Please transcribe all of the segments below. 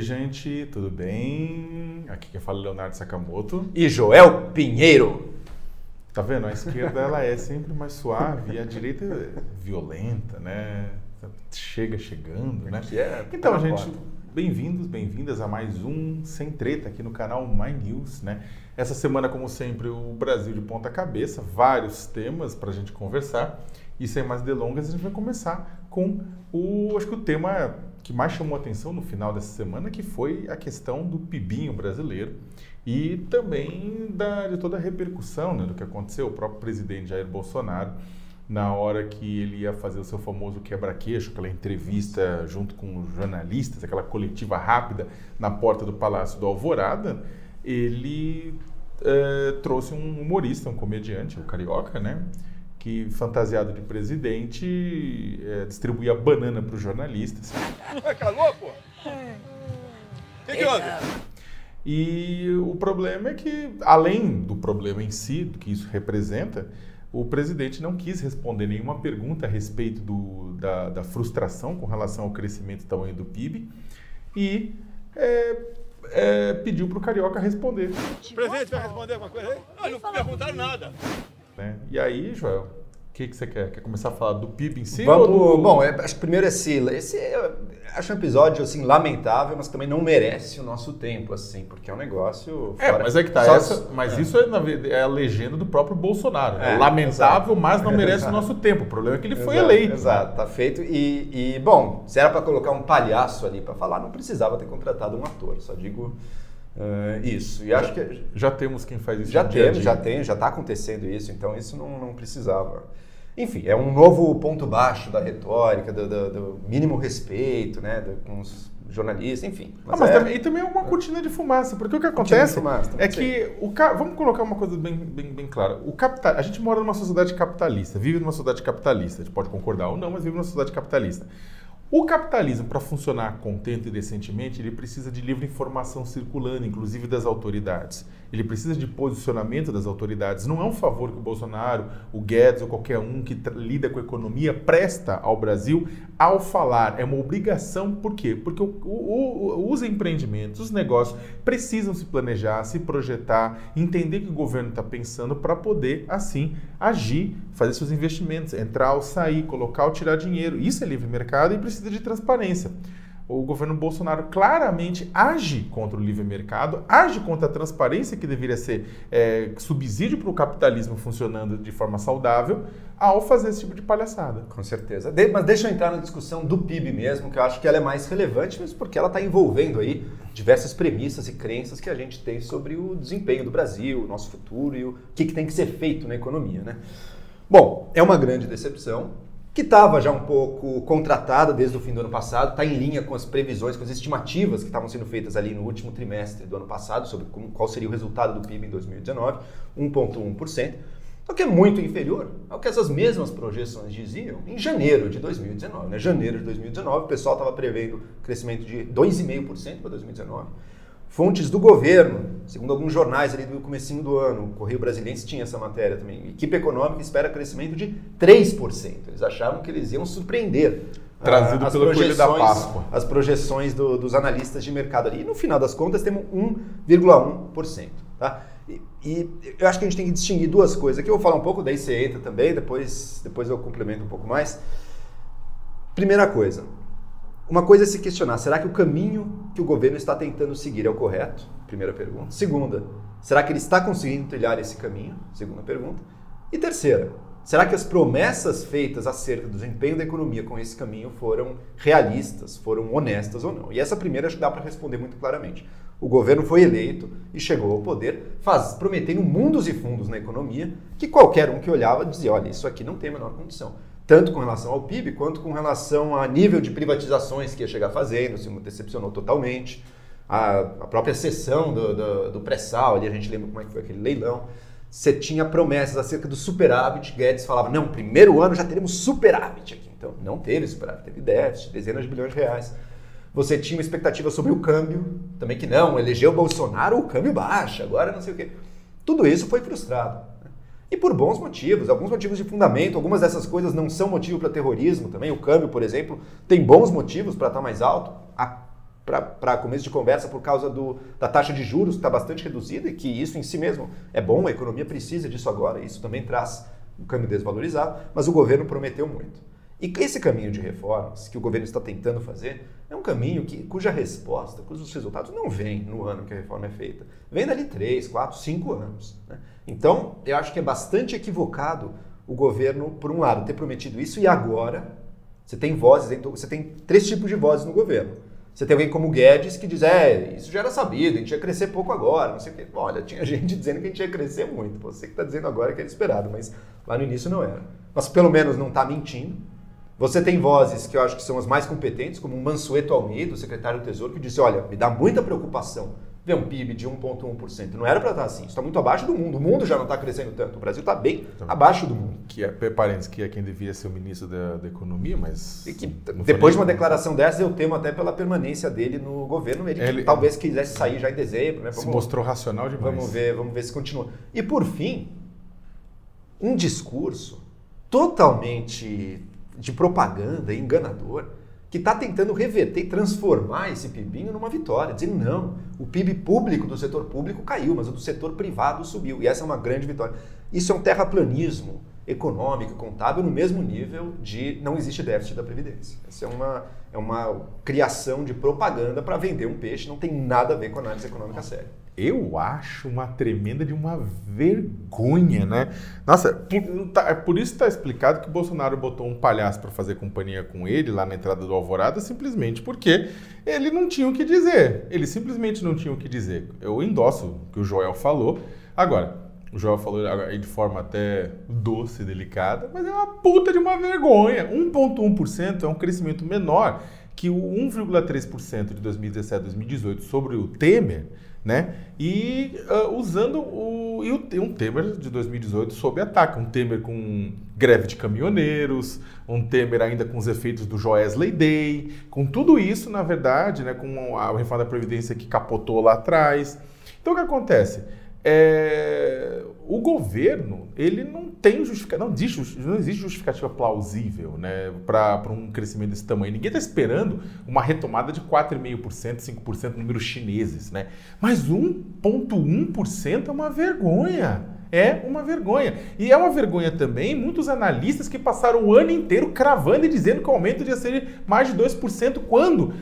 Oi, gente, tudo bem? Aqui quem fala é Leonardo Sakamoto. E Joel Pinheiro. Tá vendo? A esquerda ela é sempre mais suave e a direita é violenta, né? Chega chegando, né? É, então, gente, bem-vindos, bem-vindas a mais um Sem Treta aqui no canal My News, né? Essa semana, como sempre, o Brasil de ponta cabeça, vários temas para a gente conversar. E sem mais delongas, a gente vai começar com o, acho que o tema que mais chamou atenção no final dessa semana, que foi a questão do pibinho brasileiro e também da, de toda a repercussão né, do que aconteceu. O próprio presidente Jair Bolsonaro, na hora que ele ia fazer o seu famoso quebra-queixo, aquela entrevista junto com jornalistas, aquela coletiva rápida na porta do Palácio do Alvorada, ele é, trouxe um humorista, um comediante, o Carioca, né? Que, fantasiado de presidente, é, distribuía banana para os jornalistas. Calou, pô? O que, que houve? E o problema é que, além do problema em si, do que isso representa, o presidente não quis responder nenhuma pergunta a respeito do, da, da, frustração com relação ao crescimento e tamanho do PIB e é, é, pediu para o Carioca responder. O presidente vai responder alguma coisa aí? Não, não perguntaram nada. Né? E aí, Joel, o que, que você quer? Quer começar a falar do PIB em si? Vamos, do... Bom, é, acho que primeiro esse, esse acho um episódio assim lamentável, mas também não merece o nosso tempo assim, porque é um negócio. É, mas é que tá essa, mas é. isso é, na, é, a legenda do próprio Bolsonaro. É, é lamentável, exato. mas não merece o nosso tempo. O problema é que ele foi exato, eleito. Exato, tá feito. E, e bom, se era para colocar um palhaço ali para falar, não precisava ter contratado um ator. Só digo Uh, isso. E acho que já temos quem faz isso. Já temos, já tem, já está acontecendo isso. Então isso não, não precisava. Enfim, é um novo ponto baixo da retórica, do, do, do mínimo respeito, né, do, com os jornalistas, enfim. Mas, ah, mas é... também, e também é uma cortina de fumaça, porque o que acontece fumaça, é que o ca... vamos colocar uma coisa bem, bem, bem clara. O capital, a gente mora numa sociedade capitalista, vive numa sociedade capitalista. A gente pode concordar ou não, mas vive numa sociedade capitalista. O capitalismo, para funcionar contente e decentemente, ele precisa de livre informação circulando, inclusive das autoridades. Ele precisa de posicionamento das autoridades. Não é um favor que o Bolsonaro, o Guedes ou qualquer um que lida com a economia presta ao Brasil ao falar. É uma obrigação, por quê? Porque o, o, os empreendimentos, os negócios precisam se planejar, se projetar, entender o que o governo está pensando para poder, assim, agir, fazer seus investimentos, entrar ou sair, colocar ou tirar dinheiro. Isso é livre mercado e precisa de transparência o governo Bolsonaro claramente age contra o livre mercado, age contra a transparência que deveria ser é, subsídio para o capitalismo funcionando de forma saudável, ao fazer esse tipo de palhaçada. Com certeza. De, mas deixa eu entrar na discussão do PIB mesmo, que eu acho que ela é mais relevante, mesmo porque ela está envolvendo aí diversas premissas e crenças que a gente tem sobre o desempenho do Brasil, o nosso futuro e o que, que tem que ser feito na economia. Né? Bom, é uma grande decepção que estava já um pouco contratada desde o fim do ano passado, está em linha com as previsões, com as estimativas que estavam sendo feitas ali no último trimestre do ano passado sobre como, qual seria o resultado do PIB em 2019, 1,1%, o que é muito inferior ao que essas mesmas projeções diziam em janeiro de 2019. Né? Janeiro de 2019, o pessoal estava prevendo crescimento de 2,5% para 2019 Fontes do governo, segundo alguns jornais ali do comecinho do ano, o Correio Brasiliense tinha essa matéria também. Equipe econômica espera crescimento de 3%. Eles achavam que eles iam surpreender. Trazido as pelo Coelho da Páscoa. As projeções do, dos analistas de mercado ali. E no final das contas temos 1,1%. Tá? E, e, eu acho que a gente tem que distinguir duas coisas. Aqui eu vou falar um pouco, daí você entra também, depois, depois eu complemento um pouco mais. Primeira coisa, uma coisa é se questionar: será que o caminho que o governo está tentando seguir é o correto? Primeira pergunta. Segunda, será que ele está conseguindo trilhar esse caminho? Segunda pergunta. E terceira, será que as promessas feitas acerca do desempenho da economia com esse caminho foram realistas, foram honestas ou não? E essa primeira acho que dá para responder muito claramente. O governo foi eleito e chegou ao poder faz, prometendo mundos e fundos na economia que qualquer um que olhava dizia: olha, isso aqui não tem a menor condição tanto com relação ao PIB quanto com relação a nível de privatizações que ia chegar fazendo, se decepcionou totalmente. A, a própria sessão do, do, do pré-sal, ali a gente lembra como é que foi aquele leilão. Você tinha promessas acerca do superávit. Guedes falava: não, primeiro ano já teremos superávit aqui. Então, não teve superávit, teve déficit, dezenas de bilhões de reais. Você tinha uma expectativa sobre o câmbio, também que não, elegeu o Bolsonaro, o câmbio baixa, agora não sei o quê. Tudo isso foi frustrado. E por bons motivos, alguns motivos de fundamento, algumas dessas coisas não são motivo para terrorismo também. O câmbio, por exemplo, tem bons motivos para estar tá mais alto. Para começo de conversa por causa do, da taxa de juros que está bastante reduzida e que isso em si mesmo é bom, a economia precisa disso agora, isso também traz o câmbio desvalorizado, mas o governo prometeu muito. E esse caminho de reformas que o governo está tentando fazer é um caminho que, cuja resposta, cujos resultados não vêm no ano que a reforma é feita. Vem dali 3, 4, 5 anos. Né? Então, eu acho que é bastante equivocado o governo, por um lado, ter prometido isso e agora você tem vozes, você tem três tipos de vozes no governo. Você tem alguém como o Guedes que diz, é, isso já era sabido, a gente ia crescer pouco agora, não sei o quê. Olha, tinha gente dizendo que a gente ia crescer muito. Você que está dizendo agora que era esperado, mas lá no início não era. Mas pelo menos não está mentindo. Você tem vozes que eu acho que são as mais competentes, como o Mansueto Almeida, o secretário do Tesouro, que disse: olha, me dá muita preocupação ver um PIB de 1,1%. Não era para estar assim. Isso está muito abaixo do mundo. O mundo já não está crescendo tanto. O Brasil está bem então, abaixo do mundo. Que é, parênteses, que é quem devia ser o ministro da, da Economia, mas. Que, depois de uma declaração dessa, eu temo até pela permanência dele no governo. Ele, ele talvez quisesse sair já em dezembro. Né? Vamos, se mostrou racional demais. Vamos ver, vamos ver se continua. E por fim, um discurso totalmente de propaganda enganador que está tentando reverter e transformar esse PIBinho numa vitória, dizendo não, o PIB público do setor público caiu, mas o do setor privado subiu. E essa é uma grande vitória. Isso é um terraplanismo econômico, contábil, no mesmo nível de não existe déficit da Previdência. Essa é uma, é uma criação de propaganda para vender um peixe, não tem nada a ver com análise econômica séria eu acho uma tremenda de uma vergonha, né? Nossa, por, tá, é por isso está explicado que o Bolsonaro botou um palhaço para fazer companhia com ele lá na entrada do Alvorada, simplesmente porque ele não tinha o que dizer. Ele simplesmente não tinha o que dizer. Eu endosso o que o Joel falou. Agora, o Joel falou aí de forma até doce, delicada, mas é uma puta de uma vergonha. 1,1% é um crescimento menor que o 1,3% de 2017 a 2018 sobre o Temer né? E uh, usando o, e o, um Temer de 2018 sob ataque, um Temer com greve de caminhoneiros, um Temer ainda com os efeitos do Joesley Day, com tudo isso, na verdade, né, com a reforma da Previdência que capotou lá atrás. Então o que acontece? É, o governo ele não tem justificativa, não existe, não existe justificativa plausível né, para um crescimento desse tamanho. Ninguém está esperando uma retomada de 4,5%, 5% números chineses. Né? Mas 1,1% é uma vergonha. É uma vergonha. E é uma vergonha também muitos analistas que passaram o ano inteiro cravando e dizendo que o aumento ia ser mais de 2%, quando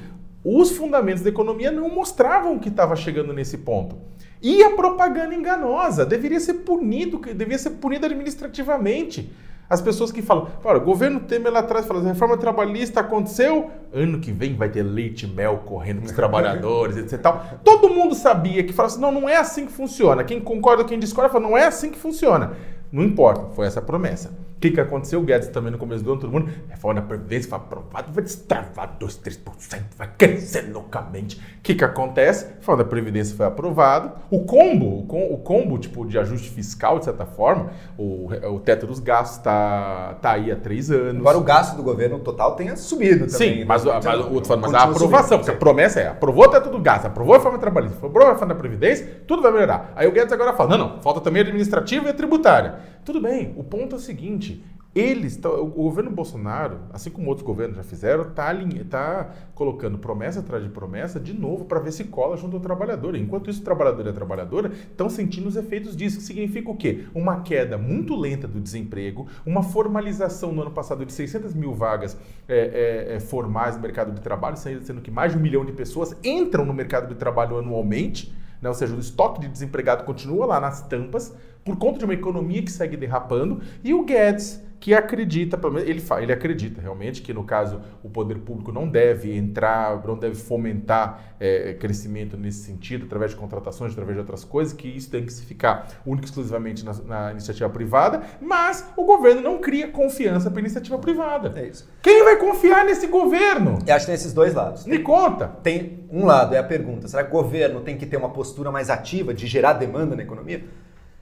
os fundamentos da economia não mostravam que estava chegando nesse ponto. E a propaganda enganosa deveria ser punido, deveria ser punido administrativamente. As pessoas que falam, olha, o governo Temer lá atrás fala, a reforma trabalhista aconteceu, ano que vem vai ter leite e mel correndo para os trabalhadores, etc. Tal. Todo mundo sabia que fala assim, não, não é assim que funciona. Quem concorda, quem discorda, fala, não é assim que funciona. Não importa, foi essa a promessa. O que, que aconteceu? O Guedes também no começo do ano, todo mundo, reforma da Previdência foi aprovada, vai destravar 2, 3%, vai crescer loucamente. O que, que acontece? A reforma da Previdência foi aprovada. O combo, o, o combo tipo, de ajuste fiscal, de certa forma, o, o teto dos gastos está tá aí há três anos. Agora o gasto do governo total tenha subido também. Sim, né? mas, mas, mas, mas a aprovação, porque a promessa é, aprovou o teto do gasto, aprovou a reforma trabalhista, aprovou a reforma da Previdência, tudo vai melhorar. Aí o Guedes agora fala, não, não, falta também a administrativa e a tributária. Tudo bem, o ponto é o seguinte: eles, o governo Bolsonaro, assim como outros governos já fizeram, está tá colocando promessa atrás de promessa de novo para ver se cola junto ao trabalhador. Enquanto isso, o trabalhador e a trabalhadora estão sentindo os efeitos disso. Que significa o quê? Uma queda muito lenta do desemprego, uma formalização no ano passado de 600 mil vagas é, é, é, formais no mercado de trabalho, sendo que mais de um milhão de pessoas entram no mercado de trabalho anualmente. Né? Ou seja, o estoque de desempregado continua lá nas tampas por conta de uma economia que segue derrapando. E o Guedes que acredita, ele, ele acredita realmente que, no caso, o poder público não deve entrar, não deve fomentar é, crescimento nesse sentido, através de contratações, através de outras coisas, que isso tem que se ficar único e exclusivamente na, na iniciativa privada, mas o governo não cria confiança para a iniciativa privada. É isso. Quem vai confiar nesse governo? Eu acho que tem esses dois lados. Me conta. Tem um lado, é a pergunta, será que o governo tem que ter uma postura mais ativa de gerar demanda na economia?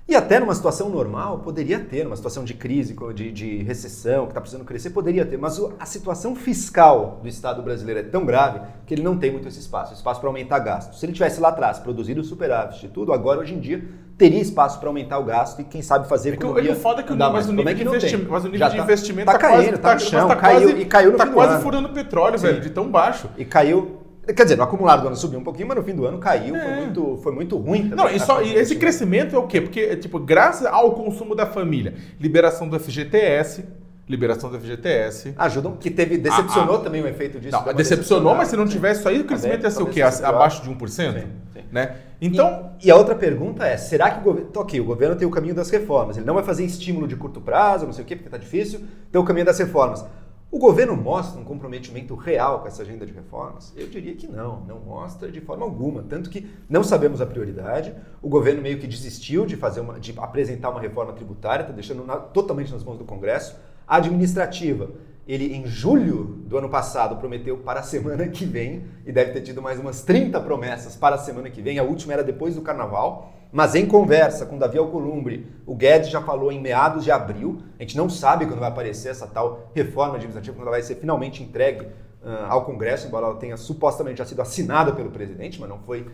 E até numa situação normal, poderia ter, numa situação de crise, de, de recessão, que está precisando crescer, poderia ter. Mas a situação fiscal do Estado brasileiro é tão grave que ele não tem muito esse espaço espaço para aumentar gastos. Se ele tivesse lá atrás produzido superávit e tudo, agora, hoje em dia, teria espaço para aumentar o gasto e, quem sabe, fazer é economia. É foda que o, mas, o nível, é de, investimento, mas o nível de tá, investimento está tá caindo, está tá no chão, tá caiu, quase, e caiu no tá quase furando petróleo, Sim. velho, de tão baixo. E caiu Quer dizer, no acumulado do ano subiu um pouquinho, mas no fim do ano caiu, é. foi, muito, foi muito ruim. Também, não, e, só, e esse crescimento é o quê? Porque, tipo, graças ao consumo da família, liberação do FGTS, liberação do FGTS. Ajudam, que teve, decepcionou ah, ah, também o efeito disso. Não, decepcionou, mas se não tivesse isso aí, o crescimento ia ser o quê? Abaixo de 1%? Sim, sim. Né? Então... E, e, a outra pergunta é, será que o governo... Ok, o governo tem o caminho das reformas, ele não vai fazer estímulo de curto prazo, não sei o quê, porque está difícil, tem o caminho das reformas. O governo mostra um comprometimento real com essa agenda de reformas? Eu diria que não, não mostra de forma alguma. Tanto que não sabemos a prioridade. O governo meio que desistiu de fazer uma, de apresentar uma reforma tributária, está deixando na, totalmente nas mãos do Congresso. A administrativa, ele em julho do ano passado prometeu para a semana que vem e deve ter tido mais umas 30 promessas para a semana que vem. A última era depois do Carnaval. Mas em conversa com Davi Alcolumbre, o Guedes já falou em meados de abril. A gente não sabe quando vai aparecer essa tal reforma administrativa, quando ela vai ser finalmente entregue uh, ao Congresso, embora ela tenha supostamente já sido assinada pelo presidente, mas não foi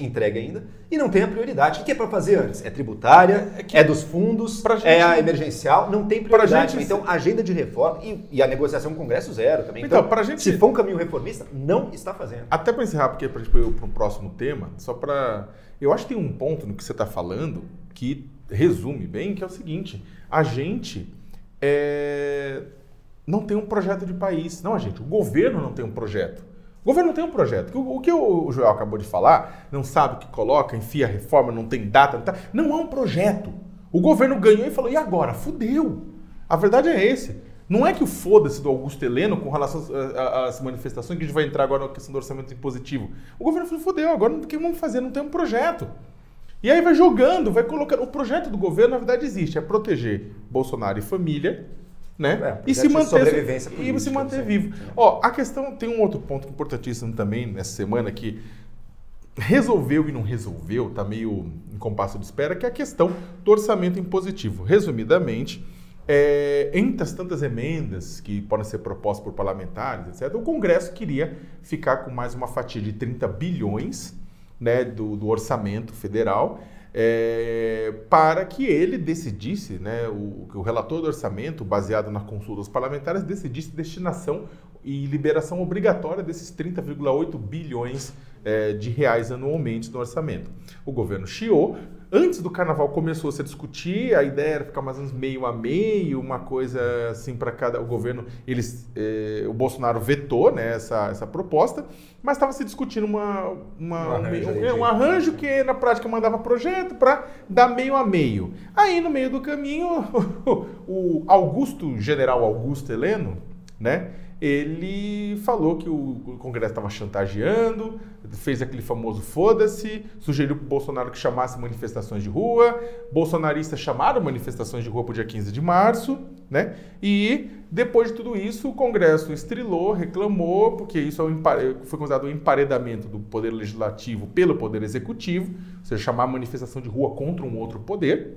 entregue ainda. E não tem a prioridade. O que é para fazer antes? É tributária, é, que, é dos fundos, gente, é a emergencial, não tem prioridade. Gente, então, agenda de reforma e, e, a negociação com o Congresso zero também. Então, então gente, se for um caminho reformista, não está fazendo. Até para encerrar, porque para ir para um próximo tema, só para eu acho que tem um ponto no que você está falando que resume bem, que é o seguinte: a gente é, não tem um projeto de país. Não, a gente, o governo não tem um projeto. O governo não tem um projeto. O, que o Joel acabou de falar, não sabe o que coloca, enfia a reforma, não tem data, não, tá, não é um projeto. O governo ganhou e falou: e agora? Fudeu. A verdade é esse. Não é que o foda-se do Augusto Heleno com relação às manifestações, que a gente vai entrar agora na questão do orçamento impositivo. O governo falou, fodeu, agora o que vamos fazer? Não tem um projeto. E aí vai jogando, vai colocando. O projeto do governo, na verdade, existe. É proteger Bolsonaro e família, né? É, e se manter, e se manter vivo. Ó, a questão tem um outro ponto importantíssimo também nessa semana que resolveu e não resolveu, tá meio em compasso de espera, que é a questão do orçamento impositivo. Resumidamente, é, entre as tantas emendas que podem ser propostas por parlamentares, etc., o Congresso queria ficar com mais uma fatia de 30 bilhões né, do, do orçamento federal é, para que ele decidisse, né, o, o relator do orçamento, baseado na consulta dos parlamentares, decidisse destinação e liberação obrigatória desses 30,8 bilhões é, de reais anualmente no orçamento. O governo chiou, Antes do carnaval começou -se a discutir, a ideia era ficar mais ou menos meio a meio, uma coisa assim para cada. O governo, eles, eh, o Bolsonaro vetou né, essa, essa proposta, mas estava se discutindo uma, uma, um, arranjo, um, um arranjo que na prática mandava projeto para dar meio a meio. Aí no meio do caminho, o Augusto, general Augusto Heleno, né? Ele falou que o Congresso estava chantageando, fez aquele famoso foda-se, sugeriu para o Bolsonaro que chamasse manifestações de rua, bolsonaristas chamaram manifestações de rua para o dia 15 de março, né? E depois de tudo isso, o Congresso estrilou, reclamou, porque isso é foi considerado um emparedamento do Poder Legislativo pelo Poder Executivo, ou seja, chamar manifestação de rua contra um outro poder.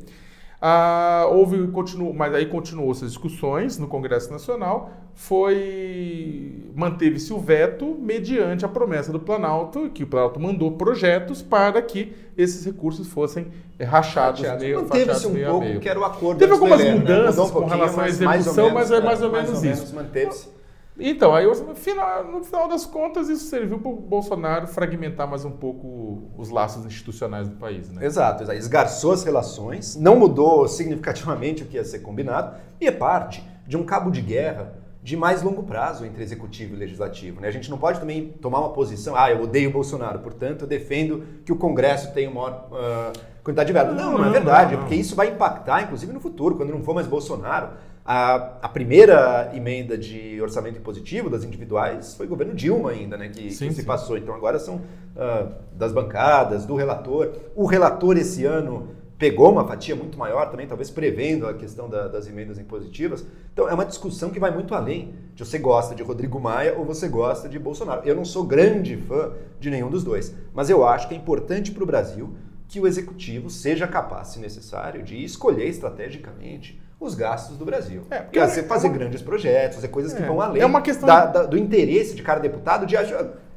Ah, houve, continuou, mas aí continuou essas discussões no Congresso Nacional, foi manteve-se o veto mediante a promessa do Planalto, que o Planalto mandou projetos para que esses recursos fossem rachados meio Manteve-se um meio pouco, que era o acordo Teve algumas né? mudanças né? um com relação à execução, mas é mais ou menos, mais ou menos isso. Manteve-se. Então, aí no final, no final das contas, isso serviu para o Bolsonaro fragmentar mais um pouco os laços institucionais do país. Né? Exato, esgarçou as relações, não mudou significativamente o que ia ser combinado, e é parte de um cabo de guerra de mais longo prazo entre executivo e legislativo. Né? A gente não pode também tomar uma posição, ah, eu odeio o Bolsonaro, portanto eu defendo que o Congresso tenha uma maior uh, quantidade de verba. Não, não, não é verdade, não, não. porque isso vai impactar, inclusive no futuro, quando não for mais Bolsonaro a, a, primeira emenda de orçamento impositivo das individuais foi o governo Dilma ainda, né, que, sim, que se passou. Então agora são uh, das bancadas, do relator. O relator esse ano pegou uma fatia muito maior também, talvez prevendo a questão da, das emendas impositivas. Então é uma discussão que vai muito além de você gosta de Rodrigo Maia ou você gosta de Bolsonaro. Eu não sou grande fã de nenhum dos dois, mas eu acho que é importante para o Brasil que o executivo seja capaz, se necessário, de escolher estrategicamente os gastos do Brasil. É, porque fazer, é fazer uma... grandes projetos, fazer coisas é, que vão além é uma questão da, da, do interesse de cada deputado de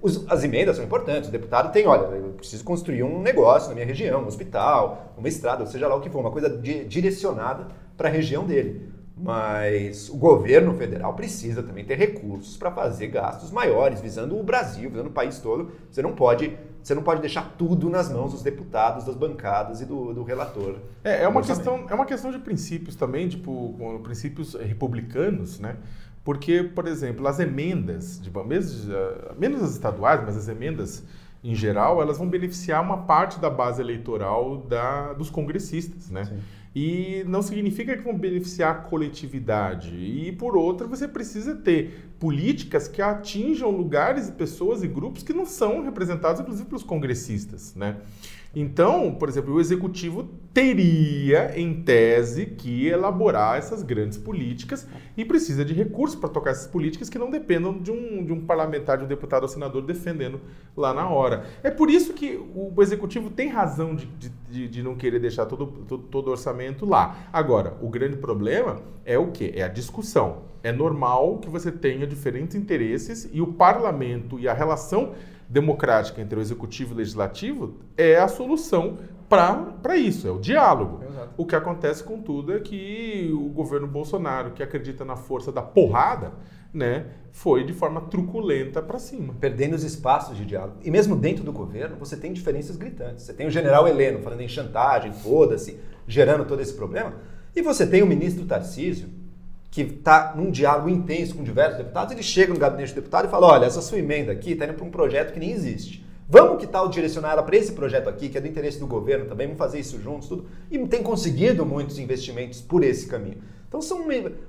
os, as emendas são importantes. O deputado tem, olha, eu preciso construir um negócio na minha região, um hospital, uma estrada, seja lá o que for, uma coisa direcionada para a região dele. Mas o governo federal precisa também ter recursos para fazer gastos maiores, visando o Brasil, visando o país todo. Você não pode, você não pode deixar tudo nas mãos dos deputados, das bancadas e do, do relator. É, é uma questão, é uma questão de princípios também, tipo, princípios republicanos, né? Porque, por exemplo, as emendas, de, mesmo, menos as estaduais, mas as emendas em geral, elas vão beneficiar uma parte da base eleitoral da, dos congressistas, né? Sim. E não significa que vão beneficiar a coletividade. E por outra, você precisa ter políticas que atinjam lugares e pessoas e grupos que não são representados, inclusive, pelos congressistas, né? Então, por exemplo, o executivo teria, em tese, que elaborar essas grandes políticas e precisa de recursos para tocar essas políticas que não dependam de um, de um parlamentar, de um deputado ou senador defendendo lá na hora. É por isso que o executivo tem razão de, de, de não querer deixar todo, todo, todo orçamento lá. Agora, o grande problema é o quê? É a discussão. É normal que você tenha diferentes interesses e o parlamento e a relação democrática entre o executivo e o legislativo é a solução para isso, é o diálogo. Exato. O que acontece, contudo, é que o governo Bolsonaro, que acredita na força da porrada, né, foi de forma truculenta para cima. Perdendo os espaços de diálogo. E mesmo dentro do governo, você tem diferenças gritantes. Você tem o general Heleno falando em chantagem, foda-se, gerando todo esse problema. E você tem o ministro Tarcísio, que está num diálogo intenso com diversos deputados, ele chega no gabinete do deputado e fala: olha, essa sua emenda aqui está indo para um projeto que nem existe. Vamos que tal direcionar ela para esse projeto aqui, que é do interesse do governo também, vamos fazer isso juntos, tudo. E tem conseguido muitos investimentos por esse caminho. Então, são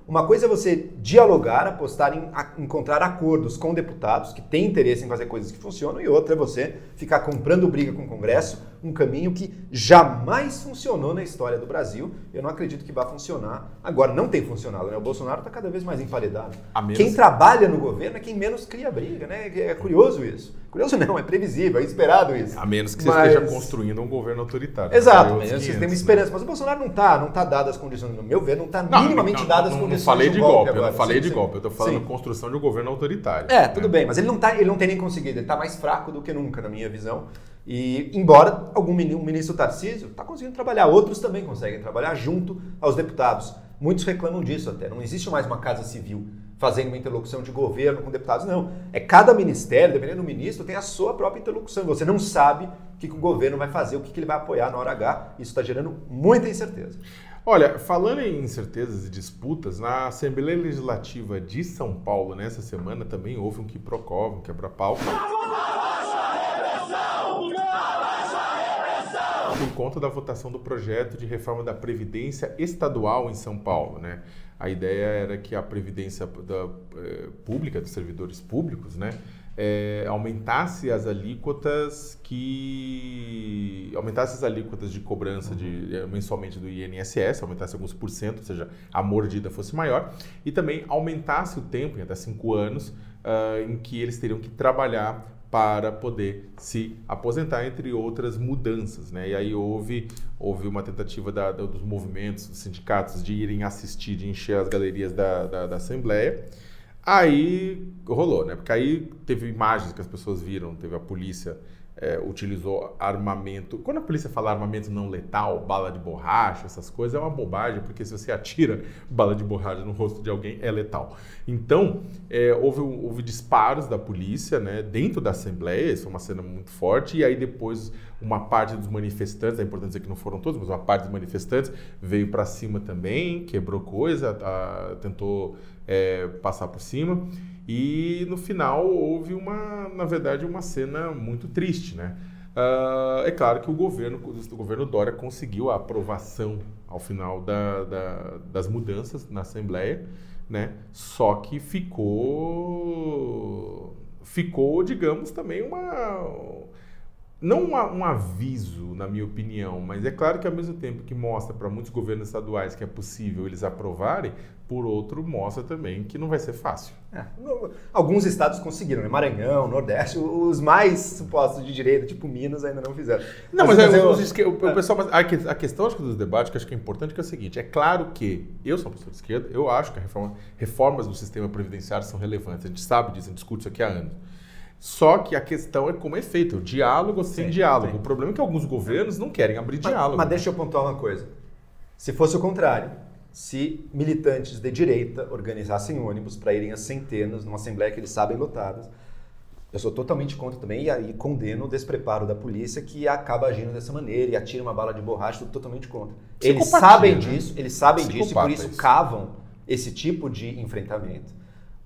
uma coisa é você dialogar, apostar em encontrar acordos com deputados que têm interesse em fazer coisas que funcionam, e outra é você ficar comprando briga com o Congresso, um caminho que jamais funcionou na história do Brasil. Eu não acredito que vá funcionar. Agora, não tem funcionado, né? O Bolsonaro está cada vez mais emparedado. Menos... Quem trabalha no governo é quem menos cria briga, né? É curioso isso. Curioso não, é previsível, é esperado isso. A menos que você mas... esteja construindo um governo autoritário. Exato, mas você tem uma esperança. Né? Mas o Bolsonaro não está não tá dadas as condições, no meu ver, não está minimamente não, dadas as condições. Não falei de golpe, golpe eu não falei sim, de sim. golpe, eu estou falando sim. construção de um governo autoritário. É, tudo né? bem, mas ele não, tá, ele não tem nem conseguido, ele está mais fraco do que nunca, na minha visão. E, embora algum ministro, Tarcísio está conseguindo trabalhar, outros também conseguem trabalhar junto aos deputados. Muitos reclamam disso até. Não existe mais uma casa civil fazendo uma interlocução de governo com deputados, não. É cada ministério, dependendo do ministro, tem a sua própria interlocução. Você não sabe o que, que o governo vai fazer, o que, que ele vai apoiar na hora H. Isso está gerando muita incerteza. Olha, falando em incertezas e disputas, na Assembleia Legislativa de São Paulo, nessa semana, também houve um quiprocó, um quebra-pau. Por conta da votação do projeto de reforma da Previdência Estadual em São Paulo, né? A ideia era que a previdência da, eh, pública, dos servidores públicos, né, eh, aumentasse as alíquotas que aumentasse as alíquotas de cobrança de eh, mensalmente do INSS, aumentasse alguns por cento, ou seja, a mordida fosse maior, e também aumentasse o tempo, em até cinco anos, uh, em que eles teriam que trabalhar para poder se aposentar, entre outras mudanças. Né? E aí houve, houve uma tentativa da, da, dos movimentos, dos sindicatos, de irem assistir, de encher as galerias da, da, da, Assembleia. Aí rolou, né? Porque aí teve imagens que as pessoas viram, teve a polícia é, utilizou armamento. Quando a polícia fala armamento não letal, bala de borracha, essas coisas, é uma bobagem, porque se você atira bala de borracha no rosto de alguém, é letal. Então, é, houve, houve disparos da polícia né, dentro da Assembleia, isso foi uma cena muito forte, e aí depois uma parte dos manifestantes, é importante dizer que não foram todos, mas uma parte dos manifestantes veio para cima também, quebrou coisa, a, tentou é, passar por cima. E no final houve uma, na verdade, uma cena muito triste, né? Uh, é claro que o governo, o governo Dória conseguiu a aprovação ao final da, da, das mudanças na Assembleia, né? Só que ficou, ficou, digamos, também uma não um, um, aviso, na minha opinião, mas é claro que ao mesmo tempo que mostra para muitos governos estaduais que é possível eles aprovarem, por outro mostra também que não vai ser fácil. É, alguns estados conseguiram, né? Maranhão, Nordeste, os mais supostos de direita, tipo Minas, ainda não fizeram. Não, mas, mas, mas eu, o, o, pessoal, a, questão acho que dos debates que acho que é importante que é o seguinte: é claro que eu sou uma pessoa de esquerda, eu acho que reforma, reformas do sistema previdenciário são relevantes. A gente sabe disso, a gente discute isso aqui há anos. Só que a questão é como é feito, o diálogo sem sim, diálogo. Sim. O problema é que alguns governos não querem abrir mas, diálogo. Mas deixa eu pontuar uma coisa. Se fosse o contrário, se militantes de direita organizassem ônibus para irem às centenas numa assembleia que eles sabem lotadas. Eu sou totalmente contra também e aí condeno o despreparo da polícia que acaba agindo dessa maneira e atira uma bala de borracha, estou totalmente contra. Eles sabem né? disso, eles sabem disso e por isso, isso cavam esse tipo de enfrentamento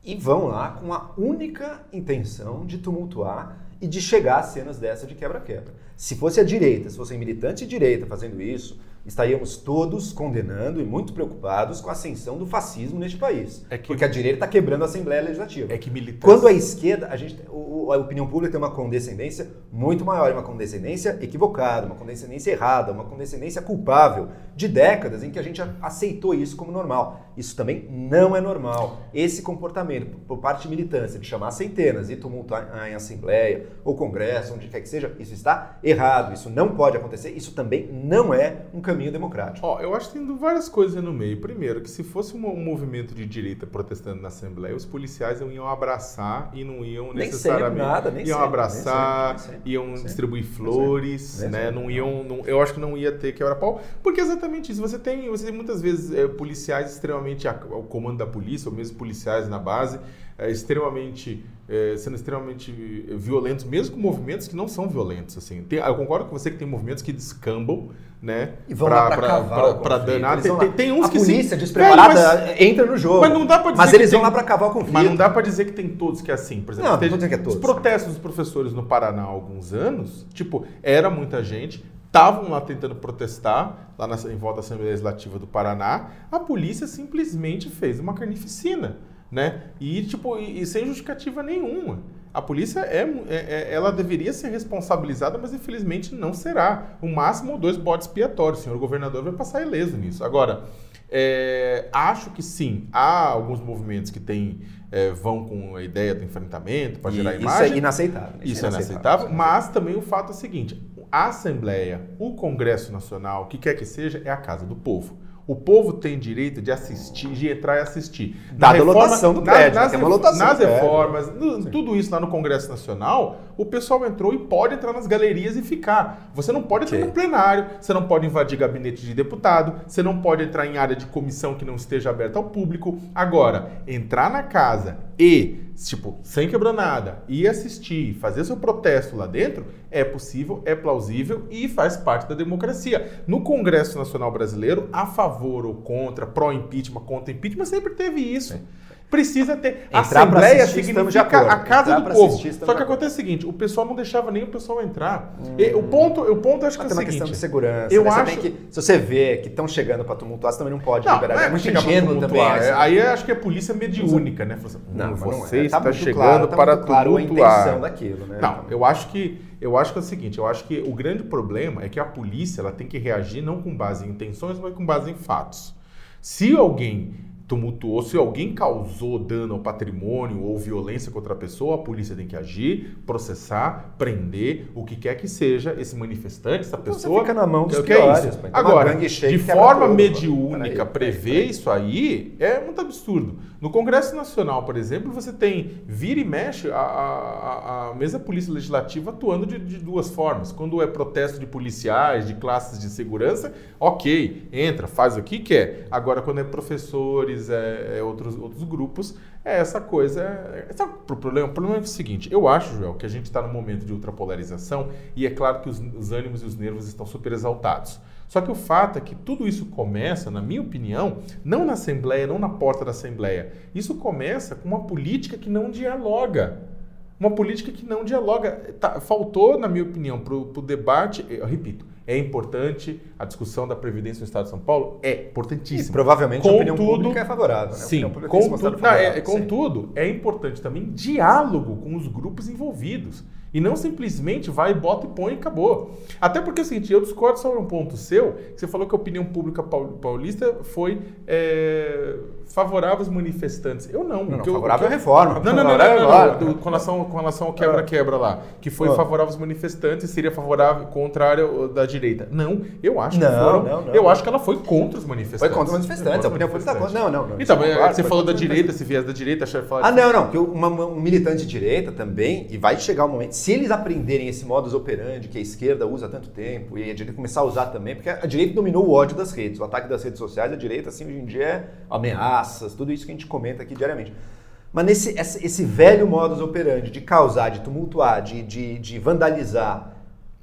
e vão lá com a única intenção de tumultuar e de chegar a cenas dessa de quebra-quebra. Se fosse a direita, se fossem militantes de direita fazendo isso, estaríamos todos condenando e muito preocupados com a ascensão do fascismo neste país. É que, porque a direita está quebrando a Assembleia Legislativa. É que militantes... Quando a esquerda, a, gente, a opinião pública tem uma condescendência muito maior, uma condescendência equivocada, uma condescendência errada, uma condescendência culpável, de décadas em que a gente aceitou isso como normal. Isso também não é normal. Esse comportamento por parte de militância, de chamar centenas e tumultuar em Assembleia ou Congresso, onde quer que seja, isso está errado, isso não pode acontecer, isso também não é um caminho democrático. Ó, eu acho que tem várias coisas no meio. Primeiro, que se fosse um, movimento de direita protestando na Assembleia, os policiais iam abraçar e não iam nem necessariamente. nada, nem iam sempre, abraçar, nem sempre, iam sempre, distribuir flores, né? Não iam. Não, eu acho que não ia ter quebra-pau, porque é exatamente isso. Você tem, você tem muitas vezes é, policiais extremamente. O comando da polícia, ou mesmo policiais na base, é, extremamente é, sendo extremamente violentos, mesmo com movimentos que não são violentos. Assim. Tem, eu concordo com você que tem movimentos que descambam, né? E vão pra, lá pra, pra cavar pra, danar. Tem, tem, tem, uns a que polícia sim. despreparada mas, entra no jogo. Mas não dá pra dizer Mas eles vão lá pra cavar o conflito. Mas não dá pra dizer que tem todos que é assim. Por exemplo, não, não que é todos. os protestos dos professores no Paraná há alguns anos, tipo, era muita gente, estavam lá tentando protestar, lá na, em volta da Assembleia Legislativa do Paraná, a polícia simplesmente fez uma carnificina né? E tipo, e, e sem justificativa nenhuma. A polícia é, é, é, ela deveria ser responsabilizada, mas infelizmente não será. O máximo dois bodes expiatórios. O senhor governador vai passar ileso nisso. Agora, é, acho que sim, há alguns movimentos que têm, é, vão com a ideia do enfrentamento para gerar imagem. Isso é inaceitável. Isso, isso é inaceitável, mas também o fato é o seguinte: a Assembleia, o Congresso Nacional, o que quer que seja, é a casa do povo. O povo tem direito de assistir, de entrar e assistir. Na Dada reforma, lotação do prédio. Nas, nas, lotação nas reformas, no, tudo isso lá no Congresso Nacional, o pessoal entrou e pode entrar nas galerias e ficar. Você não pode entrar no plenário, você não pode invadir gabinete de deputado, você não pode entrar em área de comissão que não esteja aberta ao público. Agora, entrar na casa e, tipo, sem quebrar nada, ir assistir, fazer seu protesto lá dentro, é possível, é plausível e faz parte da democracia. No Congresso Nacional Brasileiro, a favor ou contra, pró-impeachment, contra impeachment, sempre teve isso. É precisa ter. A Assembleia assistir, significa a casa entrar do povo. Assistir, Só que acontece o seguinte: o pessoal não deixava nem o pessoal entrar. Hum. E, o ponto, o ponto acho que é o seguinte. questão de segurança. Eu né? acho que, se você vê que estão chegando para tumultuar, você também não pode não, liberar. Não é, é muito ingênuo também. É, aí acho que é polícia mediúnica, né? Assim, não, não, você é. está tá chegando claro, tá para claro tumultuar. a intenção daquilo, né? Não, eu acho que eu acho que é o seguinte, eu acho que o grande problema é que a polícia ela tem que reagir não com base em intenções, mas com base em fatos. Se alguém tumultuou, se alguém causou dano ao patrimônio ou violência contra a pessoa, a polícia tem que agir, processar, prender, o que quer que seja esse manifestante, essa então pessoa. fica na mão dos que é isso. Agora, de forma mediúnica, prever isso aí é muito absurdo. No Congresso Nacional, por exemplo, você tem vira e mexe a, a, a mesa polícia legislativa atuando de, de duas formas. Quando é protesto de policiais, de classes de segurança, ok, entra, faz o que quer. Agora, quando é professores é, é outros, outros grupos, é essa coisa. É, sabe o problema? O problema é o seguinte: eu acho, Joel, que a gente está num momento de ultrapolarização e é claro que os, os ânimos e os nervos estão super exaltados. Só que o fato é que tudo isso começa, na minha opinião, não na Assembleia, não na porta da Assembleia. Isso começa com uma política que não dialoga. Uma política que não dialoga. Tá, faltou, na minha opinião, para o debate, eu repito, é importante a discussão da Previdência no Estado de São Paulo? É importantíssimo. E provavelmente contudo, a opinião pública é favorável. Né? Sim, contudo, não, é, contudo, é importante também diálogo com os grupos envolvidos. E não simplesmente vai, bota e põe e acabou. Até porque é o seguinte, eu discordo sobre um ponto seu, que você falou que a opinião pública paulista foi, é, favorável aos manifestantes. Eu não. Não, não eu, favorável à reforma. Não, não, não, não, não, com relação, com relação ao quebra-quebra lá, que foi oh. favorável aos manifestantes, seria favorável, contrário da direita. Não, eu acho que foram. Eu acho que ela foi contra os manifestantes. Foi contra os manifestantes, a opinião foi contra. Não, não, não. Então, você falou da direita, se viés da direita, achei falar Ah, não, não, que um militante de direita também, e vai chegar um momento, se eles aprenderem esse modus operandi que a esquerda usa há tanto tempo, e a direita começar a usar também, porque a direita dominou o ódio das redes, o ataque das redes sociais, a direita, assim, hoje em dia é tudo isso que a gente comenta aqui diariamente. Mas nesse esse velho modus operandi de causar, de tumultuar, de, de, de vandalizar,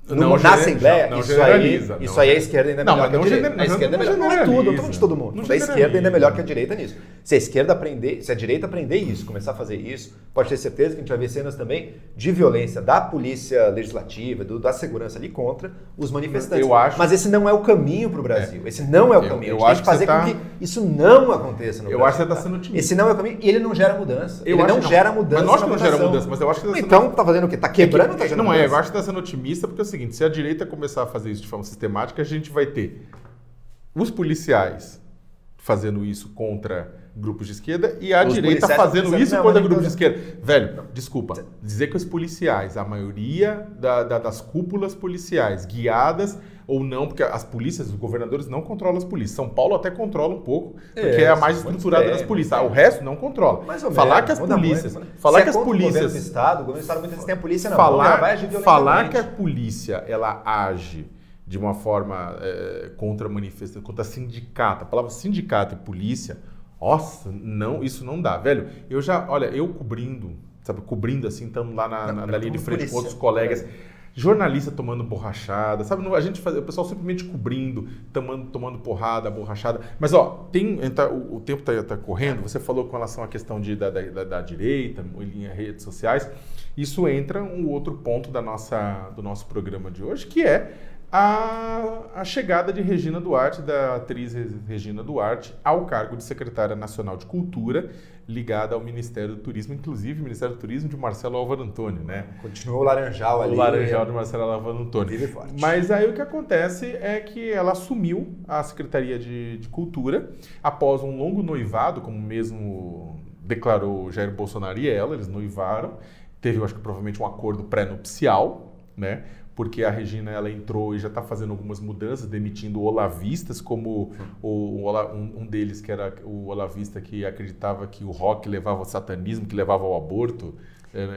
no, na Assembleia, não, isso, aí, isso aí a esquerda ainda é melhor que a direita. a esquerda é melhor. Não é tudo, eu tô de todo mundo. A esquerda ainda é melhor que a direita nisso. Se a esquerda aprender, se a direita aprender isso, começar a fazer isso, pode ter certeza que a gente vai ver cenas também de violência da polícia legislativa, do, da segurança ali contra os manifestantes. Eu acho... Mas esse não é o caminho para o Brasil. É. Esse não é o caminho. Eu, eu a gente tem que fazer tá... com que isso não aconteça no eu Brasil. Eu acho que você está sendo otimista. Esse não é o caminho e ele não gera mudança. Eu ele não, não, gera mudança. Mas nós que não gera mudança, mas eu acho que tá. Então tá fazendo o quê? Tá quebrando? É que, tá não mudança? é, eu acho que está sendo otimista porque é seguinte, se a direita começar a fazer isso de forma sistemática, a gente vai ter os policiais fazendo isso contra grupos de esquerda e a os direita fazendo isso contra grupos de esquerda. Velho, desculpa, dizer que os policiais, a maioria da, da, das cúpulas policiais, guiadas ou não, porque as polícias, os governadores não controlam as polícias. São Paulo até controla um pouco, porque é, é a mais estruturada das polícias. Ah, o resto não controla. Mais ou falar que as polícias, muito, falar Se que é as polícias, o governo do estado, o governo do estado muitas vezes tem a polícia na falar, mão, vai agir falar que a polícia ela age de uma forma é, contra manifesta, contra sindicato. A palavra sindicato e polícia, nossa, não, isso não dá, velho. Eu já, olha, eu cobrindo, sabe, cobrindo assim, estamos lá na, na, na linha de frente polícia. com outros colegas. É jornalista tomando borrachada, sabe? A gente faz, o pessoal simplesmente cobrindo, tomando, tomando porrada, borrachada. Mas, ó, tem, tá, o, o, tempo está tá correndo, você falou com relação à questão de, da, da, da direita, em redes sociais. Isso entra um outro ponto da nossa, do nosso programa de hoje, que é a, a, chegada de Regina Duarte, da atriz Regina Duarte, ao cargo de secretária nacional de Cultura, ligada ao Ministério do Turismo, inclusive o Ministério do Turismo de Marcelo Álvaro Antônio, né? Continuou o Laranjal ali. O Laranjal de Marcelo Álvaro Antônio. Mas aí o que acontece é que ela assumiu a Secretaria de, de Cultura após um longo noivado, como mesmo declarou Jair Bolsonaro e ela, eles noivaram. Teve, eu acho que provavelmente um acordo pré-nupcial, né? Porque a Regina ela entrou e já está fazendo algumas mudanças, demitindo olavistas, como o, um, um, deles que era o olavista que acreditava que o rock levava ao satanismo, que levava ao aborto.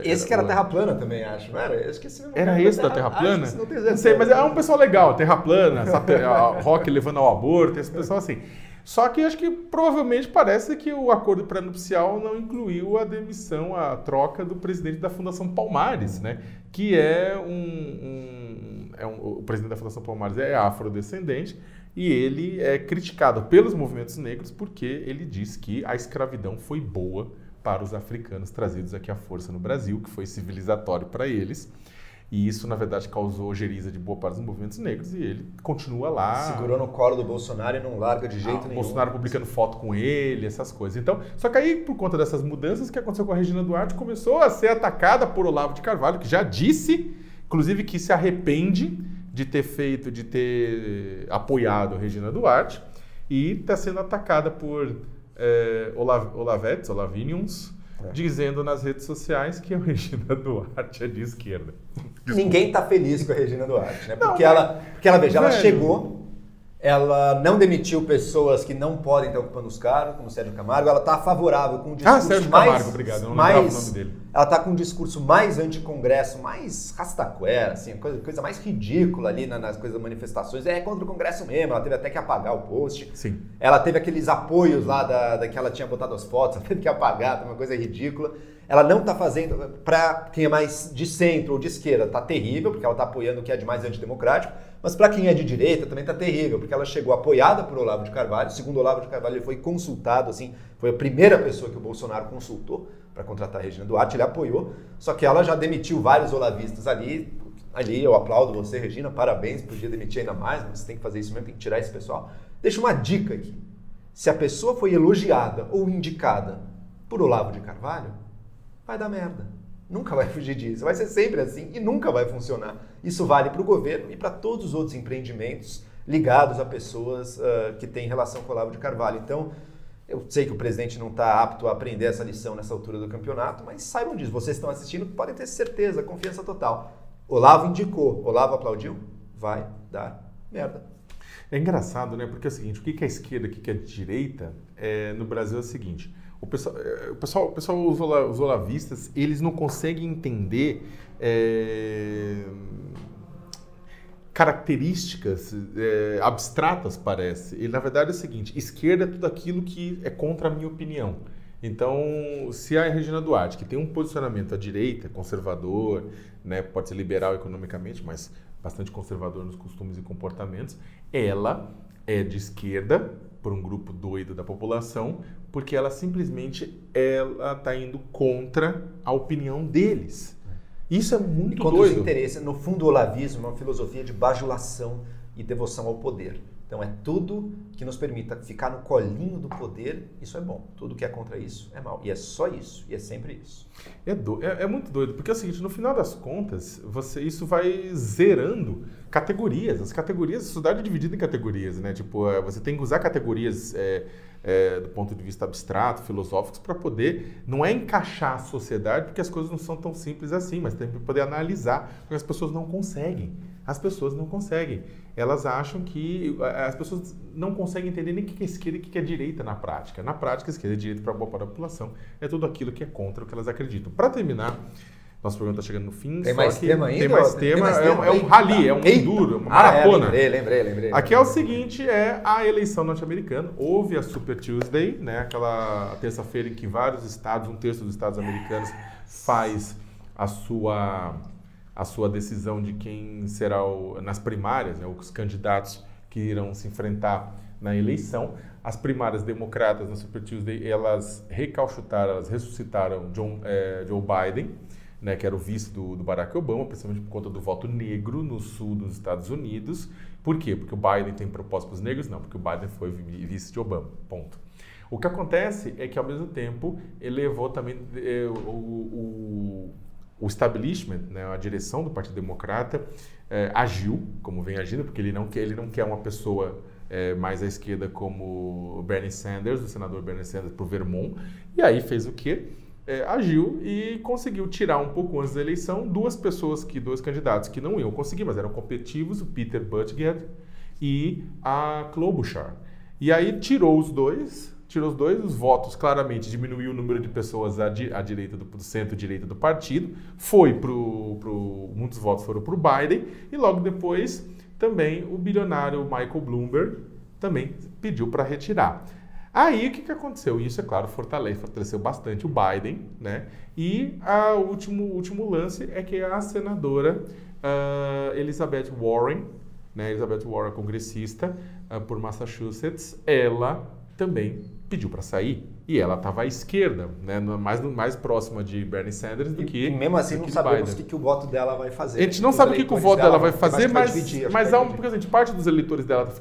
Esse que era Terra Plana também, acho, não era? Eu esqueci Era esse da Terra Plana? Não, não, sei, mas é um pessoal legal, Terra Plana, rock levando ao aborto, esse pessoal assim. Só que acho que provavelmente parece que o acordo pré-nupcial não incluiu a demissão, a troca do presidente da Fundação Palmares, né? Que é um, um, é um o presidente da Fundação Palmares é afrodescendente e ele é criticado pelos movimentos negros porque ele diz que a escravidão foi boa para os africanos trazidos aqui à força no Brasil, que foi civilizatório para eles. E isso, na verdade, causou geriza de boa parte dos movimentos negros e ele continua lá. Segurou no colo do Bolsonaro e não larga de jeito ah, nenhum. Bolsonaro publicando foto com ele, essas coisas. Então, só que aí, por conta dessas mudanças, o que aconteceu com a Regina Duarte começou a ser atacada por Olavo de Carvalho, que já disse, inclusive, que se arrepende de ter feito, de ter apoiado a Regina Duarte e está sendo atacada por é, Olav, Olavetes, Olavinions, é. dizendo nas redes sociais que a Regina Duarte é de esquerda. Desculpa. Ninguém está feliz com a Regina Duarte, né? Porque, não, ela, porque ela, veja, velho. ela chegou, ela não demitiu pessoas que não podem estar ocupando os cargos, como Sérgio Camargo, ela está favorável com o discurso ah, Sérgio mais... Camargo, obrigado, eu não mais, o nome dele. Ela está com um discurso mais anti-congresso, mais rastaquera, assim, coisa, coisa mais ridícula ali nas coisas manifestações. É contra o congresso mesmo, ela teve até que apagar o post. Sim. Ela teve aqueles apoios lá da, da que ela tinha botado as fotos, ela teve que apagar, uma coisa ridícula. Ela não está fazendo, para quem é mais de centro ou de esquerda, está terrível, porque ela está apoiando o que é de mais antidemocrático, mas para quem é de direita também está terrível, porque ela chegou apoiada por Olavo de Carvalho, segundo Olavo de Carvalho, ele foi consultado, assim, foi a primeira pessoa que o Bolsonaro consultou para contratar a Regina Duarte, ele apoiou, só que ela já demitiu vários olavistas ali, ali eu aplaudo você, Regina, parabéns, podia demitir ainda mais, mas você tem que fazer isso mesmo, tem que tirar esse pessoal. Deixa uma dica aqui, se a pessoa foi elogiada ou indicada por Olavo de Carvalho, vai dar merda. Nunca vai fugir disso. Vai ser sempre assim e nunca vai funcionar. Isso vale para o governo e para todos os outros empreendimentos ligados a pessoas uh, que têm relação com o Olavo de Carvalho. Então, Eu sei que o presidente não está apto a aprender essa lição nessa altura do campeonato, mas saibam disso. Vocês estão assistindo, podem ter certeza, confiança total. Olavo indicou, Olavo aplaudiu, vai dar merda. É engraçado, né? Porque é o seguinte, o que é esquerda, o que é direita, é, no Brasil é o seguinte. O pessoal, é, o pessoal, o pessoal os, os olavistas, eles não conseguem entender é, características é, abstratas, parece. E, na verdade, é o seguinte, esquerda é tudo aquilo que é contra a minha opinião. Então, se a Regina Duarte, que tem um posicionamento à direita, conservador, né, pode ser liberal economicamente, mas bastante conservador nos costumes e comportamentos, ela é de esquerda por um grupo doido da população, porque ela simplesmente ela está indo contra a opinião deles. Isso é muito e contra doido. os interesses, no fundo o olavismo é uma filosofia de bajulação e devoção ao poder. Então é tudo que nos permita ficar no colinho do poder, isso é bom. Tudo que é contra isso é mal. E é só isso, e é sempre isso. É, do, é, é, muito doido, porque é o seguinte, no final das contas, você isso vai zerando categorias. As categorias, a sociedade é dividida em categorias, né? Tipo, é, você tem que usar categorias é, é, do ponto de vista abstrato, filosóficos, para poder, não é encaixar a sociedade, porque as coisas não são tão simples assim, mas tem que poder analisar, porque as pessoas não conseguem. As pessoas não conseguem. Elas acham que as pessoas não conseguem entender nem o que é esquerda e o que é direita na prática. Na prática, esquerda e direita para boa parte da população é tudo aquilo que é contra o que elas acreditam. Para terminar, nosso programa está chegando no fim. Tem mais tema ainda? Tem mais tema. Tem mais tema? É, é, um rally, é um enduro, uma maratona. Ah, é, lembrei, lembrei, lembrei. Aqui é o seguinte, é a eleição norte-americana. Houve a Super Tuesday, né? Aquela terça-feira em que vários estados, um terço dos estados americanos faz a sua a sua decisão de quem será o, nas primárias, né, os candidatos que irão se enfrentar na eleição. As primárias democratas na Super Tuesday, elas recalchutaram, elas ressuscitaram John, é, Joe Biden, né, que era o vice do, do, Barack Obama, principalmente por conta do voto negro no sul dos Estados Unidos. Por quê? Porque o Biden tem propósito para os negros? Não, porque o Biden foi vice de Obama. Ponto. O que acontece é que, ao mesmo tempo, ele levou também eh, o, o o establishment, né, a direção do Partido Democrata, é, agiu como vem agindo, porque ele não quer, ele não quer uma pessoa é, mais à esquerda como Bernie Sanders, o senador Bernie Sanders, para o Vermont, e aí fez o quê? É, agiu e conseguiu tirar um pouco antes da eleição duas pessoas, que dois candidatos que não iam conseguir, mas eram competitivos, o Peter Buttigieg e a Klobuchar. E aí tirou os dois, tirou os dois, os votos claramente diminuiu o número de pessoas à, di, à direita do, do centro-direita do partido, foi para o. Muitos votos foram para o Biden, e logo depois também o bilionário Michael Bloomberg também pediu para retirar. Aí o que, que aconteceu? Isso, é claro, fortalece, fortaleceu bastante o Biden, né? E o último, último lance é que a senadora uh, Elizabeth Warren, né, Elizabeth Warren, congressista uh, por Massachusetts, ela também pediu para sair e ela estava à esquerda, né, mais, mais próxima de Bernie Sanders do que. E mesmo assim não sabemos o que, que, o voto dela vai fazer. A gente não sabe o que, que o voto dela vai fazer, mas, dividir, mas há um, porque assim, parte dos eleitores dela,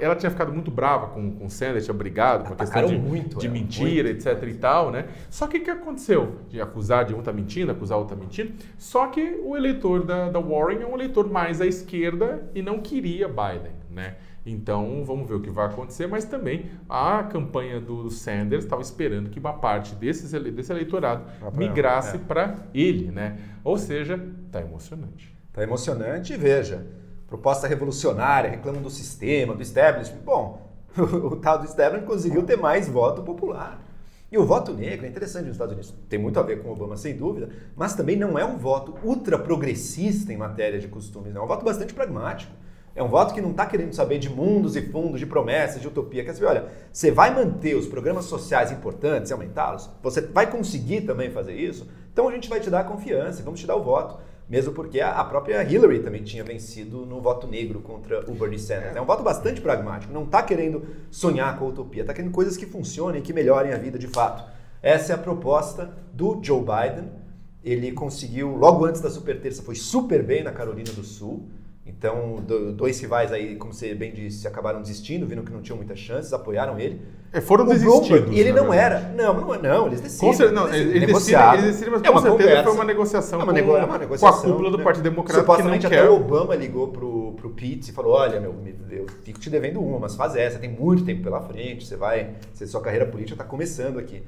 ela tinha ficado muito brava com, com o Sanders, tinha brigado com a questão de, muito, de mentira, muito, etc e tal, né? Só que o que aconteceu? De acusar de um tá mentindo, acusar outro tá mentindo. Só que o eleitor da, da Warren é um eleitor mais à esquerda e não queria Biden, né? Então vamos ver o que vai acontecer, mas também a campanha do Sanders estava esperando que uma parte desses, desse eleitorado migrasse é. para ele, né? Ou seja, está emocionante. Está emocionante e veja, proposta revolucionária, reclamam do sistema, do establishment. Bom, o tal do establishment conseguiu ter mais voto popular. E o voto negro é interessante nos Estados Unidos, tem muito a ver com o Obama, sem dúvida, mas também não é um voto ultra progressista em matéria de costumes, é um voto bastante pragmático. É um voto que não está querendo saber de mundos e fundos, de promessas, de utopia. Quer saber, olha, você vai manter os programas sociais importantes e aumentá-los? Você vai conseguir também fazer isso? Então a gente vai te dar a confiança, vamos te dar o voto. Mesmo porque a própria Hillary também tinha vencido no voto negro contra o Bernie Sanders. É um voto bastante pragmático, não está querendo sonhar com a utopia, está querendo coisas que funcionem, que melhorem a vida de fato. Essa é a proposta do Joe Biden. Ele conseguiu, logo antes da super terça, foi super bem na Carolina do Sul. Então, dois rivais aí, como você bem disse, acabaram desistindo, viram que não tinham muitas chances, apoiaram ele. É, foram desistidos. E ele não era. Não, não, não, eles decidem. não, eles, eles decidem, eles decidem, mas é com certeza conversa, foi uma negociação, é uma, com, é uma negociação com a cúpula do né? Partido Democrata que não quer. até o Obama ligou pro pro, pro Pete e falou: Olha, meu, eu fico te devendo uma, mas faz essa, tem muito tempo pela frente, você vai. Você, sua carreira política está começando aqui.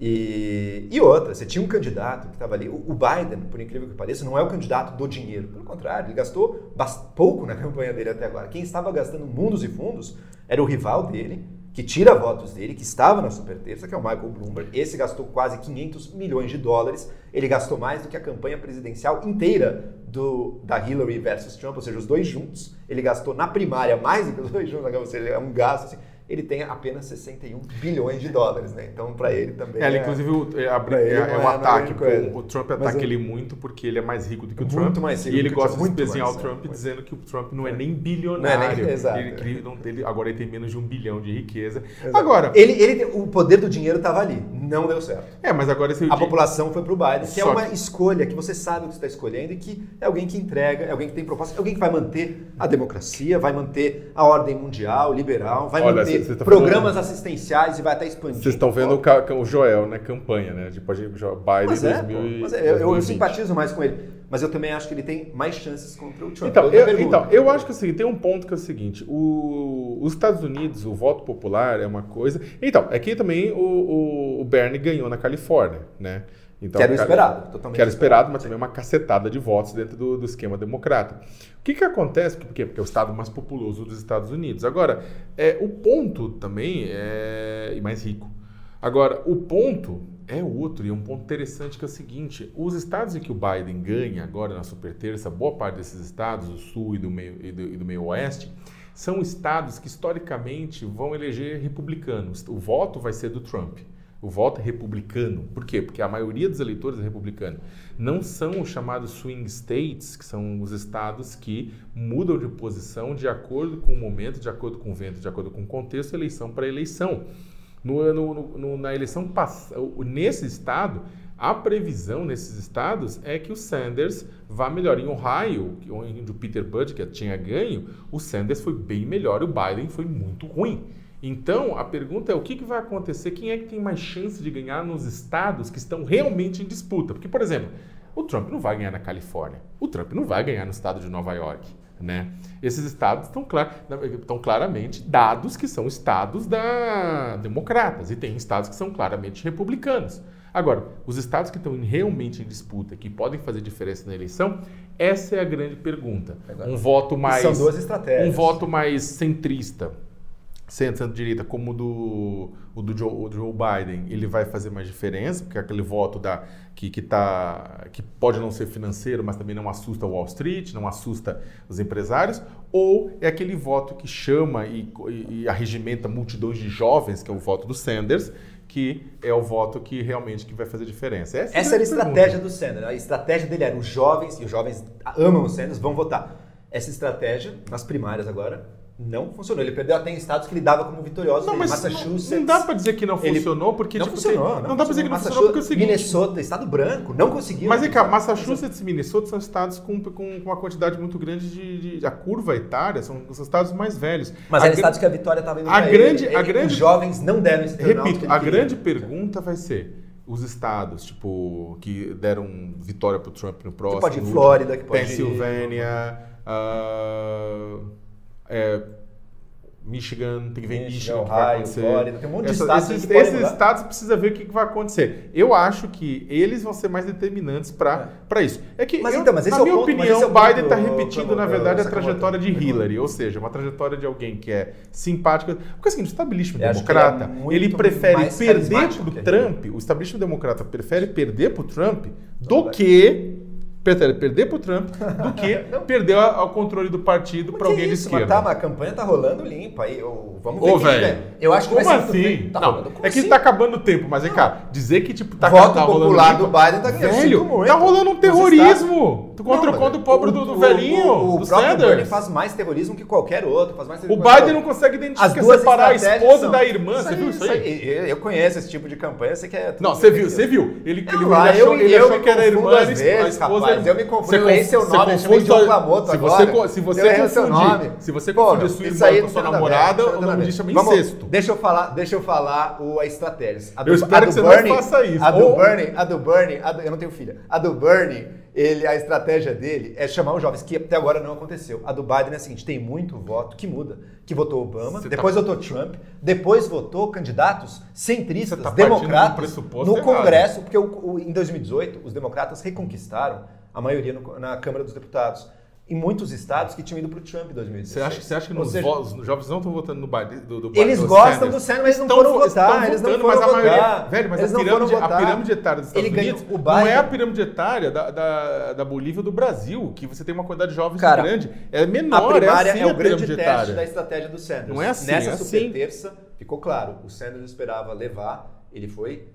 E, e, outra, você tinha um candidato que estava ali. O, o, Biden, por incrível que pareça, não é o candidato do dinheiro. Pelo contrário, ele gastou pouco na campanha dele até agora. Quem estava gastando mundos e fundos era o rival dele, que tira votos dele, que estava na super terça, que é o Michael Bloomberg. Esse gastou quase 500 milhões de dólares. Ele gastou mais do que a campanha presidencial inteira do, da Hillary versus Trump, ou seja, os dois juntos. Ele gastou na primária mais do que os dois juntos, ou seja, é um gasto assim ele tem apenas 61 bilhões de dólares, né? Então, para ele também. É, é inclusive, é, é, é um é ataque. O, o Trump ataca ele muito porque ele é mais rico do que o Trump. Muito mais rico. E ele gosta de espezinhar o Trump dizendo que o Trump não é nem bilionário. Não é nem, exato. Ele, não, ele, agora ele tem menos de um bilhão de riqueza. Exato. Agora. Ele, ele, o poder do dinheiro estava ali. Não deu certo. É, mas agora esse A população foi para o Biden, que é uma que... escolha que você sabe o que você está escolhendo e que é alguém que entrega, é alguém que tem proposta, é alguém que vai manter a democracia, vai manter a ordem mundial, liberal, vai Olha, manter tá programas programas assistenciais e vai até expandir. Vocês estão vendo o, o Joel, né? Campanha, né? Tipo, a gente, Biden mas é, 2000 mas é, eu, eu, simpatizo mais com ele. Mas eu também acho que ele tem mais chances contra o Trump. Então, eu, então, eu acho que é o seguinte, tem um ponto que é o seguinte: o, os Estados Unidos, o voto popular é uma coisa. Então, aqui também o, o, o Bernie ganhou na Califórnia, né? Então, que era esperado, totalmente. Que era esperado, mas também uma cacetada de votos dentro do, do esquema democrata. O que, que acontece? Por quê? Porque é o estado mais populoso dos Estados Unidos. Agora, é, o ponto também é. e mais rico. Agora, o ponto é outro, e é um ponto interessante que é o seguinte: os estados em que o Biden ganha agora na super terça, boa parte desses estados, do sul e do meio, e do, e do meio oeste, são estados que historicamente vão eleger republicanos. O voto vai ser do Trump. O voto é republicano. Por quê? Porque a maioria dos eleitores é republicano. Não são os chamados swing states, que são os estados que mudam de posição de acordo com o momento, de acordo com o vento, de acordo com o contexto, eleição para eleição. No, no, no, na eleição passada, nesse estado, a previsão nesses estados é que o Sanders vá melhor. Em Ohio, onde o Peter Buttigieg tinha ganho, o Sanders foi bem melhor e o Biden foi muito ruim. Então, a pergunta é o que, que vai acontecer? Quem é que tem mais chance de ganhar nos estados que estão realmente em disputa? Porque, por exemplo, o Trump não vai ganhar na Califórnia, o Trump não vai ganhar no estado de Nova York. Né? Esses estados estão, clar, estão claramente dados que são estados da democratas e tem estados que são claramente republicanos. Agora, os estados que estão realmente em disputa, que podem fazer diferença na eleição, essa é a grande pergunta. Um voto mais são duas estratégias. Um voto mais centrista, centro-direita como o do, o do Joe, o Joe, Biden, ele vai fazer mais diferença, porque é aquele voto da, que, que, tá, que pode não ser financeiro, mas também não assusta Wall Street, não assusta os empresários, ou é aquele voto que chama e, e, e arregimenta multidões de jovens, que é o voto do Sanders, que é o voto que realmente que vai fazer diferença. Essa, Essa era a estratégia do Sanders. A estratégia dele era os jovens, e os jovens amam o Sanders, vão votar. Essa estratégia, nas primárias agora, não funcionou. Ele perdeu até em estados que ele dava como vitorioso. Não, mas Massachusetts. Não, não dá para dizer que não funcionou, ele, porque não tipo, funcionou. Não, não dá para dizer que não funcionou porque é o seguinte. Minnesota, estado branco, não conseguiu. Mas vem cá, Massachusetts e Minnesota são estados com, com uma quantidade muito grande de, de, a curva etária, são, são estados mais velhos. Mas eram estados que a vitória estava indo a grande, ele. a grande, Os jovens não deram esse Repito, a grande pergunta vai ser os estados, tipo, que deram vitória para o Trump no próximo. Que pode ir Flórida, que pode Pensilvânia, ir... uh, é, Michigan, tem que ver Michigan, Michigan Ohio, vai acontecer. Flórida, tem um monte de Essa, estados esses, esses estados precisa ver o que, que, vai acontecer. Eu acho que eles vão ser mais determinantes para é. isso. É que, mas, eu, então, mas na é minha ponto, opinião, é Biden está repetindo, na verdade, a trajetória de Hillary, ou seja, uma trajetória de alguém que é simpática. Porque assim, o establishment democrata, ele, ele prefere perder para o Trump, o establishment democrata prefere perder para o Trump do que prefere perder para o Trump do que perder o controle do partido para alguém isso, de esquerda. Mas tá, mas a campanha tá rolando limpa. Aí, eu, vamos ver. Ô, velho. Eu acho que Como vai ser assim? Tá não, é que assim? tá acabando o tempo, mas vem cá, dizer que tipo tá, Voto tá rolando popular do Biden tá ganhando. Velho, tá rolando um terrorismo. Tu contra não, contra o pobre do, do velhinho, o, o, do próprio Sanders. Bernie faz mais terrorismo que qualquer outro. Faz mais o Biden não consegue identificar, separar a esposa são... da irmã. Você viu isso aí? Eu conheço esse tipo de campanha, você quer... Não, você viu, você viu. Ele achou que era a irmã, a esposa... Eu me confundo, esse é o nome, chamei de Okamoto se você, agora. Se você é confundir, se você confundir sua irmã com sua namorada, o nome disso chama incesto. Deixa eu falar, deixa eu falar o, a estratégia. eu espero que você não faça isso. A do Bernie, a do Bernie, eu não tenho filha. A do Bernie ele, a estratégia dele é chamar os jovens, que até agora não aconteceu. A do Biden é a seguinte: tem muito voto que muda. Que votou Obama, Você tá depois tá... votou Trump, depois votou candidatos centristas, tá democratas, no Congresso, porque o, o, em 2018 os democratas reconquistaram a maioria no, na Câmara dos Deputados em muitos estados que tinham ido para o Trump em 2016. Você acha, você acha que seja, os jovens não estão votando no Biden? Do, do, eles do gostam Sanders. do Sanders, mas não foram votar. Eles não foram mas votar. a maioria. Velho, mas a pirâmide, a pirâmide, etária dos Estados Ele Unidos Biden, não é a pirâmide etária da, da, da Bolívia ou do Brasil, que você tem uma quantidade de jovens Cara, grande. É menor, a primária é, assim é o grande teste etária. da estratégia do Sanders. Não é assim. Nessa é super assim. terça, ficou claro. O Sanders esperava levar, ele foi.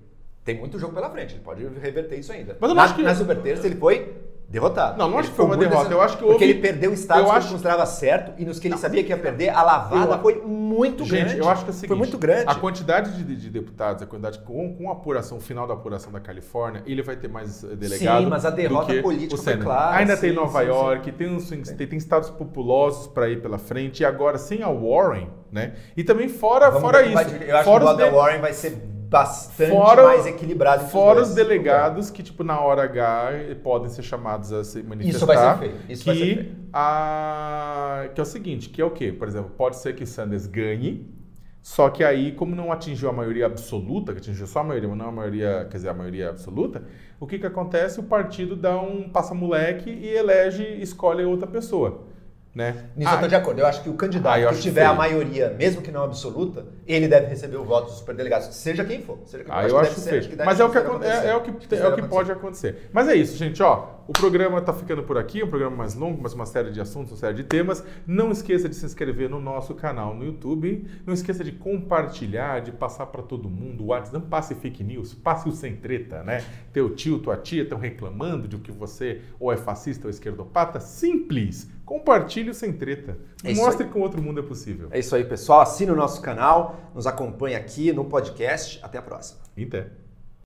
Tem muito jogo pela frente, ele pode reverter isso ainda. Mas eu não na, acho que... na super terça ele foi derrotado. Não, não acho que foi uma derrota. Eu acho que houve... Porque ele perdeu estados eu que acho... ele considerava certo e nos que ele não, sabia que ia perder, a lavada eu... foi muito Gente, grande. eu acho que é o seguinte, foi muito grande. A quantidade de, de deputados, a quantidade com, com a apuração, o final da apuração da Califórnia, ele vai ter mais eh, delegado. Sim, mas a derrota política foi clara. Ainda sim, tem Nova sim, York, sim. Tem, uns, tem, tem estados populosos para ir pela frente, e agora sem a Warren, né? E também fora, fora isso. eu acho fora que o da Warren vai ser bastante fora, mais equilibrado. Fora os delegados que, tipo, na hora H podem ser chamados a se manifestar. Isso vai ser feito. Isso que, vai ser feito. A... que é o seguinte, que é o quê? Por exemplo, pode ser que Sanders ganhe, só que aí, como não atingiu a maioria absoluta, que atingiu só a maioria, mas não a maioria, quer dizer, a maioria absoluta, o que que acontece? O partido dá um passa-moleque e elege, escolhe outra pessoa. Né? Nisso ah, eu estou de acordo. Eu acho que o candidato ah, que tiver a maioria, mesmo que não absoluta, ele deve receber o voto dos superdelegados, seja quem for. Seja quem ah, eu acho feio. Mas é o que, é, é, o que, é o que pode acontecer. Mas é isso, gente. Ó, o programa está ficando por aqui, um programa mais longo, mas uma série de assuntos, uma série de temas. Não esqueça de se inscrever no nosso canal no YouTube. Não esqueça de compartilhar, de passar para todo mundo o WhatsApp. Não passe fake news, passe o sem treta, né? Teu tio, tua tia estão reclamando de que você ou é fascista ou esquerdopata. Simples Compartilhe sem treta. É Mostre que o outro mundo é possível. É isso aí, pessoal. Assine o nosso canal, nos acompanhe aqui no podcast. Até a próxima. Até.